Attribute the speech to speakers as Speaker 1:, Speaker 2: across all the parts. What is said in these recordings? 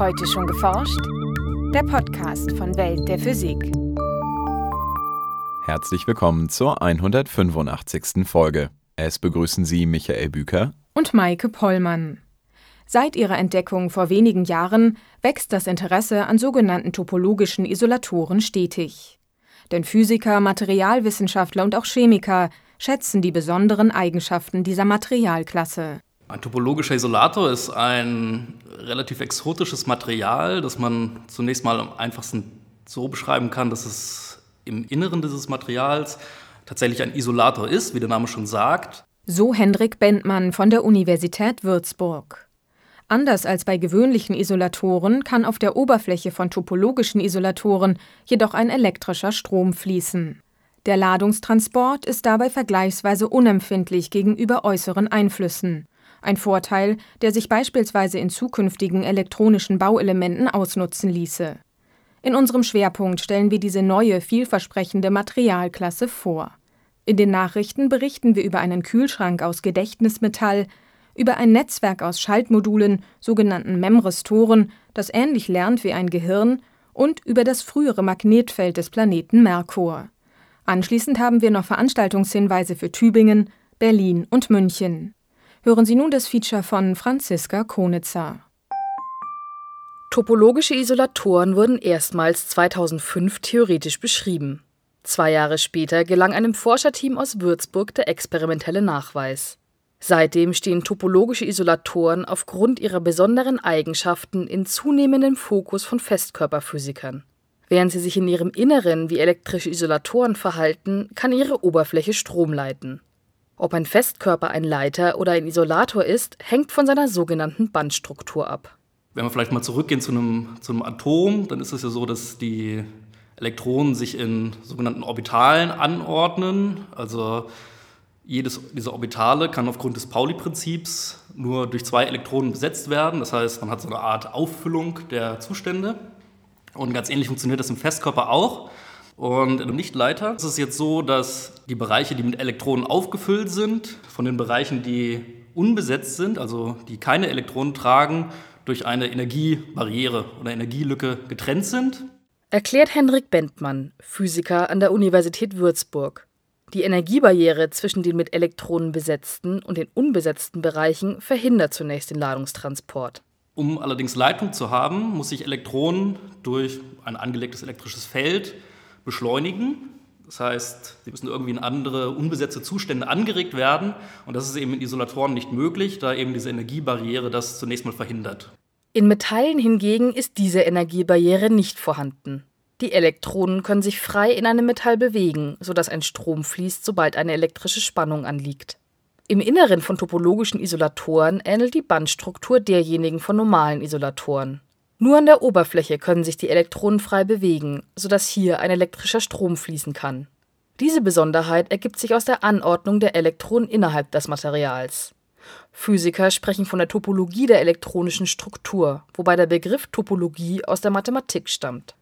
Speaker 1: Heute schon geforscht? Der Podcast von Welt der Physik.
Speaker 2: Herzlich willkommen zur 185. Folge. Es begrüßen Sie Michael Büker
Speaker 1: und Maike Pollmann. Seit ihrer Entdeckung vor wenigen Jahren wächst das Interesse an sogenannten topologischen Isolatoren stetig. Denn Physiker, Materialwissenschaftler und auch Chemiker schätzen die besonderen Eigenschaften dieser Materialklasse.
Speaker 3: Ein topologischer Isolator ist ein relativ exotisches Material, das man zunächst mal am einfachsten so beschreiben kann, dass es im Inneren dieses Materials tatsächlich ein Isolator ist, wie der Name schon sagt.
Speaker 1: So Hendrik Bentmann von der Universität Würzburg. Anders als bei gewöhnlichen Isolatoren kann auf der Oberfläche von topologischen Isolatoren jedoch ein elektrischer Strom fließen. Der Ladungstransport ist dabei vergleichsweise unempfindlich gegenüber äußeren Einflüssen ein Vorteil, der sich beispielsweise in zukünftigen elektronischen Bauelementen ausnutzen ließe. In unserem Schwerpunkt stellen wir diese neue, vielversprechende Materialklasse vor. In den Nachrichten berichten wir über einen Kühlschrank aus Gedächtnismetall, über ein Netzwerk aus Schaltmodulen, sogenannten Memristoren, das ähnlich lernt wie ein Gehirn, und über das frühere Magnetfeld des Planeten Merkur. Anschließend haben wir noch Veranstaltungshinweise für Tübingen, Berlin und München. Hören Sie nun das Feature von Franziska Konitzer.
Speaker 4: Topologische Isolatoren wurden erstmals 2005 theoretisch beschrieben. Zwei Jahre später gelang einem Forscherteam aus Würzburg der experimentelle Nachweis. Seitdem stehen topologische Isolatoren aufgrund ihrer besonderen Eigenschaften in zunehmendem Fokus von Festkörperphysikern. Während sie sich in ihrem Inneren wie elektrische Isolatoren verhalten, kann ihre Oberfläche Strom leiten. Ob ein Festkörper ein Leiter oder ein Isolator ist, hängt von seiner sogenannten Bandstruktur ab.
Speaker 3: Wenn wir vielleicht mal zurückgehen zu einem, zu einem Atom, dann ist es ja so, dass die Elektronen sich in sogenannten Orbitalen anordnen. Also jedes dieser Orbitale kann aufgrund des Pauli-Prinzips nur durch zwei Elektronen besetzt werden. Das heißt, man hat so eine Art Auffüllung der Zustände. Und ganz ähnlich funktioniert das im Festkörper auch. Und im Lichtleiter ist es jetzt so, dass die Bereiche, die mit Elektronen aufgefüllt sind, von den Bereichen, die unbesetzt sind, also die keine Elektronen tragen, durch eine Energiebarriere oder Energielücke getrennt sind.
Speaker 4: Erklärt Henrik Bentmann, Physiker an der Universität Würzburg. Die Energiebarriere zwischen den mit Elektronen besetzten und den unbesetzten Bereichen verhindert zunächst den Ladungstransport.
Speaker 3: Um allerdings Leitung zu haben, muss sich Elektronen durch ein angelegtes elektrisches Feld beschleunigen. Das heißt, sie müssen irgendwie in andere unbesetzte Zustände angeregt werden. Und das ist eben in Isolatoren nicht möglich, da eben diese Energiebarriere das zunächst mal verhindert.
Speaker 4: In Metallen hingegen ist diese Energiebarriere nicht vorhanden. Die Elektronen können sich frei in einem Metall bewegen, sodass ein Strom fließt, sobald eine elektrische Spannung anliegt. Im Inneren von topologischen Isolatoren ähnelt die Bandstruktur derjenigen von normalen Isolatoren. Nur an der Oberfläche können sich die Elektronen frei bewegen, sodass hier ein elektrischer Strom fließen kann. Diese Besonderheit ergibt sich aus der Anordnung der Elektronen innerhalb des Materials. Physiker sprechen von der Topologie der elektronischen Struktur, wobei der Begriff Topologie aus der Mathematik stammt.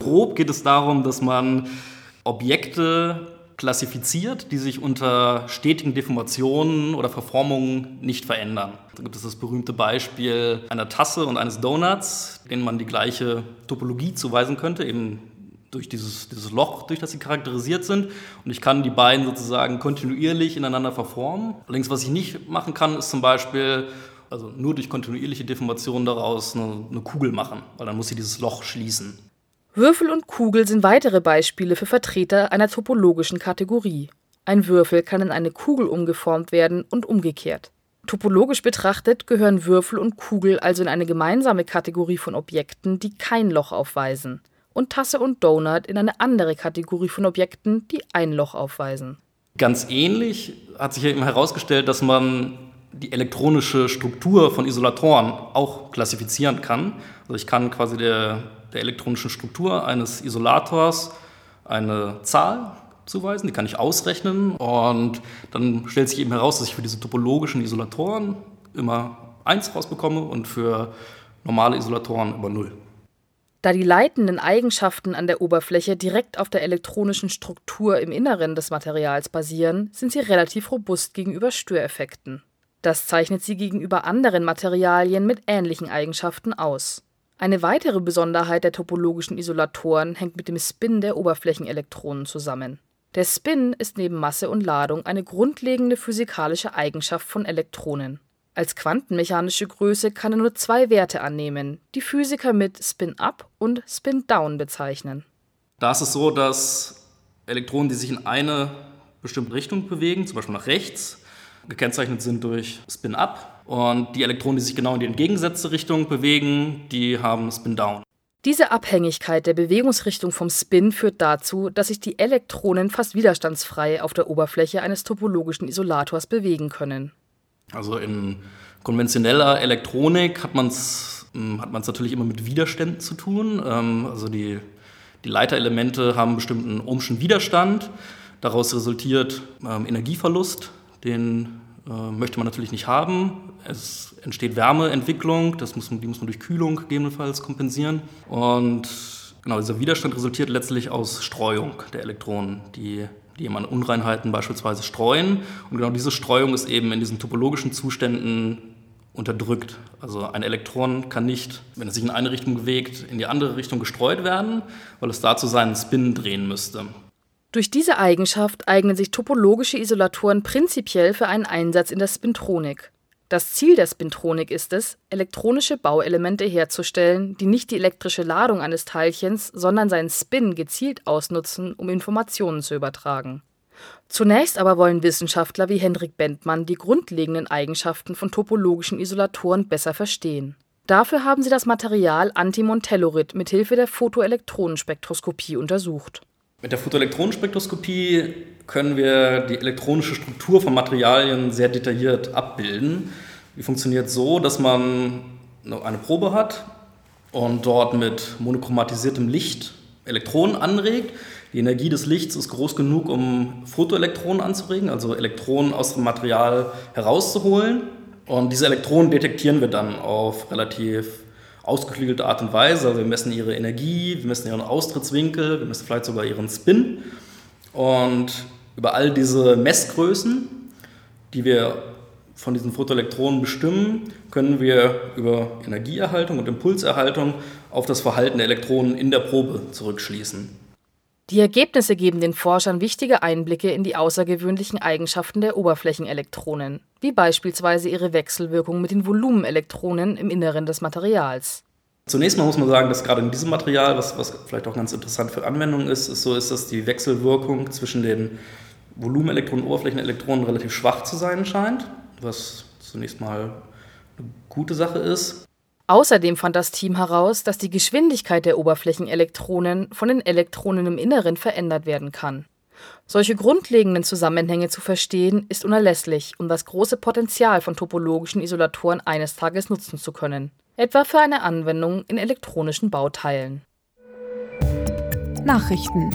Speaker 3: Grob geht es darum, dass man Objekte klassifiziert, die sich unter stetigen Deformationen oder Verformungen nicht verändern. Da gibt es das berühmte Beispiel einer Tasse und eines Donuts, denen man die gleiche Topologie zuweisen könnte, eben durch dieses, dieses Loch, durch das sie charakterisiert sind. Und ich kann die beiden sozusagen kontinuierlich ineinander verformen. Allerdings, was ich nicht machen kann, ist zum Beispiel also nur durch kontinuierliche Deformation daraus eine, eine Kugel machen, weil dann muss sie dieses Loch schließen.
Speaker 4: Würfel und Kugel sind weitere Beispiele für Vertreter einer topologischen Kategorie. Ein Würfel kann in eine Kugel umgeformt werden und umgekehrt. Topologisch betrachtet gehören Würfel und Kugel also in eine gemeinsame Kategorie von Objekten, die kein Loch aufweisen, und Tasse und Donut in eine andere Kategorie von Objekten, die ein Loch aufweisen.
Speaker 3: Ganz ähnlich hat sich eben herausgestellt, dass man die elektronische Struktur von Isolatoren auch klassifizieren kann. Also ich kann quasi der der elektronischen Struktur eines Isolators eine Zahl zuweisen, die kann ich ausrechnen und dann stellt sich eben heraus, dass ich für diese topologischen Isolatoren immer 1 rausbekomme und für normale Isolatoren immer 0.
Speaker 4: Da die leitenden Eigenschaften an der Oberfläche direkt auf der elektronischen Struktur im Inneren des Materials basieren, sind sie relativ robust gegenüber Störeffekten. Das zeichnet sie gegenüber anderen Materialien mit ähnlichen Eigenschaften aus. Eine weitere Besonderheit der topologischen Isolatoren hängt mit dem Spin der Oberflächenelektronen zusammen. Der Spin ist neben Masse und Ladung eine grundlegende physikalische Eigenschaft von Elektronen. Als quantenmechanische Größe kann er nur zwei Werte annehmen, die Physiker mit Spin-up und Spin-down bezeichnen.
Speaker 3: Da ist es so, dass Elektronen, die sich in eine bestimmte Richtung bewegen, zum Beispiel nach rechts, gekennzeichnet sind durch Spin-up. Und die Elektronen, die sich genau in die entgegengesetzte Richtung bewegen, die haben Spin-down.
Speaker 4: Diese Abhängigkeit der Bewegungsrichtung vom Spin führt dazu, dass sich die Elektronen fast widerstandsfrei auf der Oberfläche eines topologischen Isolators bewegen können.
Speaker 3: Also in konventioneller Elektronik hat man es hm, hat natürlich immer mit Widerständen zu tun. Ähm, also die, die Leiterelemente haben einen bestimmten ohmschen Widerstand. Daraus resultiert ähm, Energieverlust, den äh, möchte man natürlich nicht haben. Es entsteht Wärmeentwicklung, das muss die muss man durch Kühlung gegebenenfalls kompensieren. Und genau, dieser Widerstand resultiert letztlich aus Streuung der Elektronen, die, die eben an Unreinheiten beispielsweise streuen. Und genau diese Streuung ist eben in diesen topologischen Zuständen unterdrückt. Also ein Elektron kann nicht, wenn es sich in eine Richtung bewegt, in die andere Richtung gestreut werden, weil es dazu seinen Spin drehen müsste.
Speaker 4: Durch diese Eigenschaft eignen sich topologische Isolatoren prinzipiell für einen Einsatz in der Spintronik. Das Ziel der Spintronik ist es, elektronische Bauelemente herzustellen, die nicht die elektrische Ladung eines Teilchens, sondern seinen Spin gezielt ausnutzen, um Informationen zu übertragen. Zunächst aber wollen Wissenschaftler wie Hendrik Bentmann die grundlegenden Eigenschaften von topologischen Isolatoren besser verstehen. Dafür haben sie das Material Antimontellurid mit Hilfe der Photoelektronenspektroskopie untersucht
Speaker 3: mit der Photoelektronenspektroskopie können wir die elektronische Struktur von Materialien sehr detailliert abbilden. Die funktioniert so, dass man eine Probe hat und dort mit monochromatisiertem Licht Elektronen anregt. Die Energie des Lichts ist groß genug, um Photoelektronen anzuregen, also Elektronen aus dem Material herauszuholen. Und diese Elektronen detektieren wir dann auf relativ ausgeklügelte Art und Weise. Wir messen ihre Energie, wir messen ihren Austrittswinkel, wir messen vielleicht sogar ihren Spin. Und über all diese Messgrößen, die wir von diesen Photoelektronen bestimmen, können wir über Energieerhaltung und Impulserhaltung auf das Verhalten der Elektronen in der Probe zurückschließen.
Speaker 4: Die Ergebnisse geben den Forschern wichtige Einblicke in die außergewöhnlichen Eigenschaften der Oberflächenelektronen, wie beispielsweise ihre Wechselwirkung mit den Volumenelektronen im Inneren des Materials.
Speaker 3: Zunächst mal muss man sagen, dass gerade in diesem Material, was, was vielleicht auch ganz interessant für Anwendungen ist, ist so ist, dass die Wechselwirkung zwischen den Volumenelektronen und Oberflächenelektronen relativ schwach zu sein scheint, was zunächst mal eine gute Sache ist.
Speaker 4: Außerdem fand das Team heraus, dass die Geschwindigkeit der Oberflächenelektronen von den Elektronen im Inneren verändert werden kann. Solche grundlegenden Zusammenhänge zu verstehen, ist unerlässlich, um das große Potenzial von topologischen Isolatoren eines Tages nutzen zu können, etwa für eine Anwendung in elektronischen Bauteilen.
Speaker 1: Nachrichten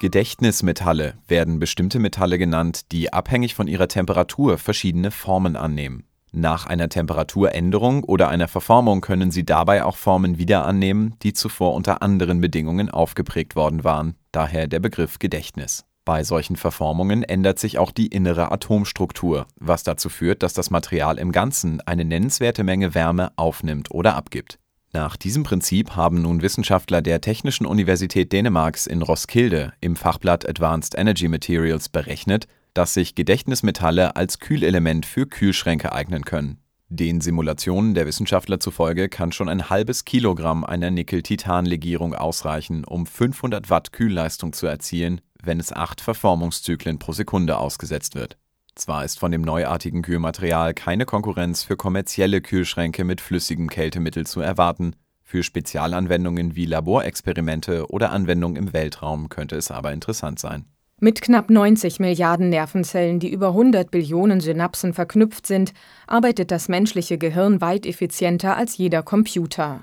Speaker 2: Gedächtnismetalle werden bestimmte Metalle genannt, die abhängig von ihrer Temperatur verschiedene Formen annehmen. Nach einer Temperaturänderung oder einer Verformung können sie dabei auch Formen wieder annehmen, die zuvor unter anderen Bedingungen aufgeprägt worden waren, daher der Begriff Gedächtnis. Bei solchen Verformungen ändert sich auch die innere Atomstruktur, was dazu führt, dass das Material im Ganzen eine nennenswerte Menge Wärme aufnimmt oder abgibt. Nach diesem Prinzip haben nun Wissenschaftler der Technischen Universität Dänemarks in Roskilde im Fachblatt Advanced Energy Materials berechnet, dass sich Gedächtnismetalle als Kühlelement für Kühlschränke eignen können. Den Simulationen der Wissenschaftler zufolge kann schon ein halbes Kilogramm einer Nickel-Titan-Legierung ausreichen, um 500 Watt Kühlleistung zu erzielen, wenn es acht Verformungszyklen pro Sekunde ausgesetzt wird. Zwar ist von dem neuartigen Kühlmaterial keine Konkurrenz für kommerzielle Kühlschränke mit flüssigem Kältemittel zu erwarten, für Spezialanwendungen wie Laborexperimente oder Anwendungen im Weltraum könnte es aber interessant sein.
Speaker 1: Mit knapp 90 Milliarden Nervenzellen, die über 100 Billionen Synapsen verknüpft sind, arbeitet das menschliche Gehirn weit effizienter als jeder Computer.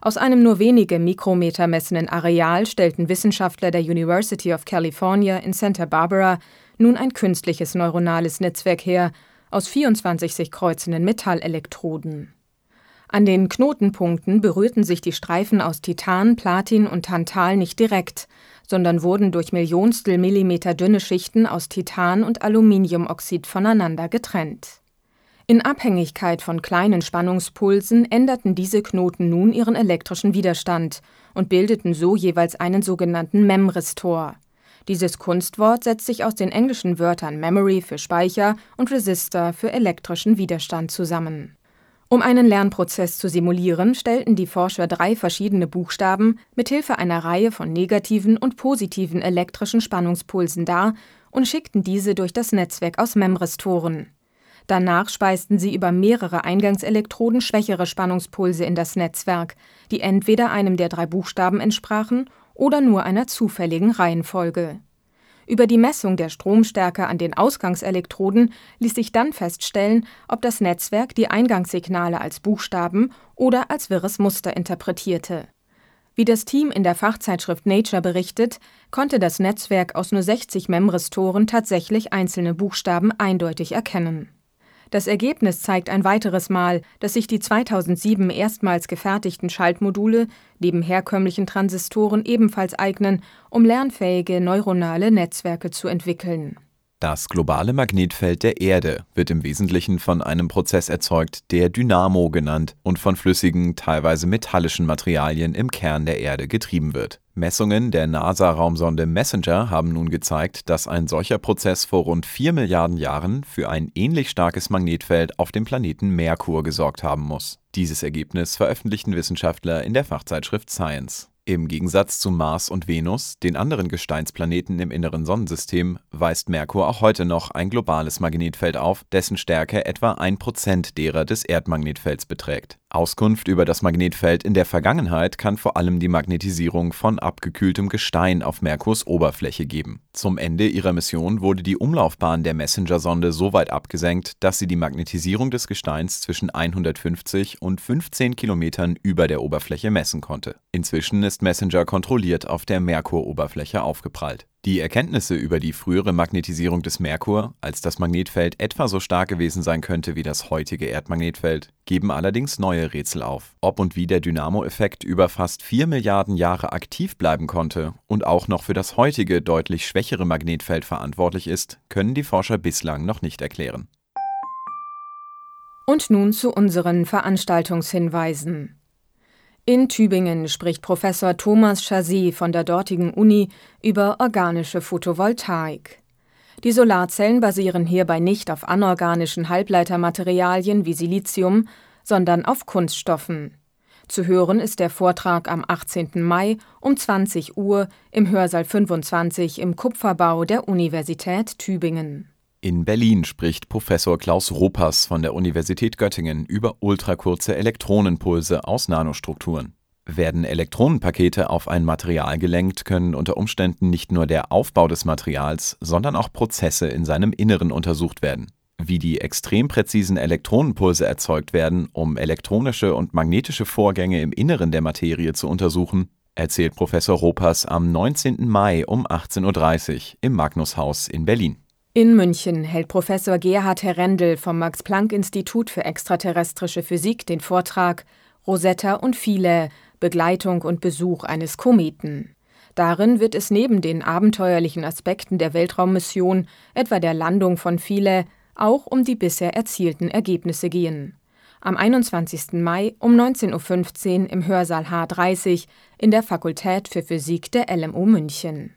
Speaker 1: Aus einem nur wenige Mikrometer messenden Areal stellten Wissenschaftler der University of California in Santa Barbara nun ein künstliches neuronales Netzwerk her aus 24 sich kreuzenden Metallelektroden. An den Knotenpunkten berührten sich die Streifen aus Titan, Platin und Tantal nicht direkt, sondern wurden durch Millionstel Millimeter dünne Schichten aus Titan und Aluminiumoxid voneinander getrennt. In Abhängigkeit von kleinen Spannungspulsen änderten diese Knoten nun ihren elektrischen Widerstand und bildeten so jeweils einen sogenannten Memristor. Dieses Kunstwort setzt sich aus den englischen Wörtern Memory für Speicher und Resistor für elektrischen Widerstand zusammen. Um einen Lernprozess zu simulieren, stellten die Forscher drei verschiedene Buchstaben mit Hilfe einer Reihe von negativen und positiven elektrischen Spannungspulsen dar und schickten diese durch das Netzwerk aus Memristoren. Danach speisten sie über mehrere Eingangselektroden schwächere Spannungspulse in das Netzwerk, die entweder einem der drei Buchstaben entsprachen oder nur einer zufälligen Reihenfolge. Über die Messung der Stromstärke an den Ausgangselektroden ließ sich dann feststellen, ob das Netzwerk die Eingangssignale als Buchstaben oder als wirres Muster interpretierte. Wie das Team in der Fachzeitschrift Nature berichtet, konnte das Netzwerk aus nur 60 Memristoren tatsächlich einzelne Buchstaben eindeutig erkennen das Ergebnis zeigt ein weiteres Mal, dass sich die 2007 erstmals gefertigten Schaltmodule neben herkömmlichen Transistoren ebenfalls eignen, um lernfähige neuronale Netzwerke zu entwickeln.
Speaker 2: Das globale Magnetfeld der Erde wird im Wesentlichen von einem Prozess erzeugt, der Dynamo genannt und von flüssigen, teilweise metallischen Materialien im Kern der Erde getrieben wird Messungen der NASA-Raumsonde Messenger haben nun gezeigt, dass ein solcher Prozess vor rund 4 Milliarden Jahren für ein ähnlich starkes Magnetfeld auf dem Planeten Merkur gesorgt haben muss. Dieses Ergebnis veröffentlichten Wissenschaftler in der Fachzeitschrift Science im Gegensatz zu Mars und Venus, den anderen Gesteinsplaneten im inneren Sonnensystem, weist Merkur auch heute noch ein globales Magnetfeld auf, dessen Stärke etwa ein Prozent derer des Erdmagnetfelds beträgt. Auskunft über das Magnetfeld in der Vergangenheit kann vor allem die Magnetisierung von abgekühltem Gestein auf Merkurs Oberfläche geben. Zum Ende ihrer Mission wurde die Umlaufbahn der Messenger-Sonde so weit abgesenkt, dass sie die Magnetisierung des Gesteins zwischen 150 und 15 Kilometern über der Oberfläche messen konnte. Inzwischen ist Messenger kontrolliert auf der Merkur-Oberfläche aufgeprallt. Die Erkenntnisse über die frühere Magnetisierung des Merkur, als das Magnetfeld etwa so stark gewesen sein könnte wie das heutige Erdmagnetfeld, geben allerdings neue Rätsel auf. Ob und wie der Dynamo-Effekt über fast 4 Milliarden Jahre aktiv bleiben konnte und auch noch für das heutige deutlich schwächere Magnetfeld verantwortlich ist, können die Forscher bislang noch nicht erklären.
Speaker 1: Und nun zu unseren Veranstaltungshinweisen. In Tübingen spricht Professor Thomas Chasy von der dortigen Uni über organische Photovoltaik. Die Solarzellen basieren hierbei nicht auf anorganischen Halbleitermaterialien wie Silizium, sondern auf Kunststoffen. Zu hören ist der Vortrag am 18. Mai um 20 Uhr im Hörsaal 25 im Kupferbau der Universität Tübingen.
Speaker 2: In Berlin spricht Professor Klaus Ropas von der Universität Göttingen über ultrakurze Elektronenpulse aus Nanostrukturen. Werden Elektronenpakete auf ein Material gelenkt, können unter Umständen nicht nur der Aufbau des Materials, sondern auch Prozesse in seinem Inneren untersucht werden. Wie die extrem präzisen Elektronenpulse erzeugt werden, um elektronische und magnetische Vorgänge im Inneren der Materie zu untersuchen, erzählt Professor Ropas am 19. Mai um 18.30 Uhr im Magnushaus in Berlin.
Speaker 1: In München hält Professor Gerhard Herrendel vom Max-Planck-Institut für extraterrestrische Physik den Vortrag Rosetta und Philae Begleitung und Besuch eines Kometen. Darin wird es neben den abenteuerlichen Aspekten der Weltraummission, etwa der Landung von Philae, auch um die bisher erzielten Ergebnisse gehen. Am 21. Mai um 19.15 Uhr im Hörsaal H30 in der Fakultät für Physik der LMU München.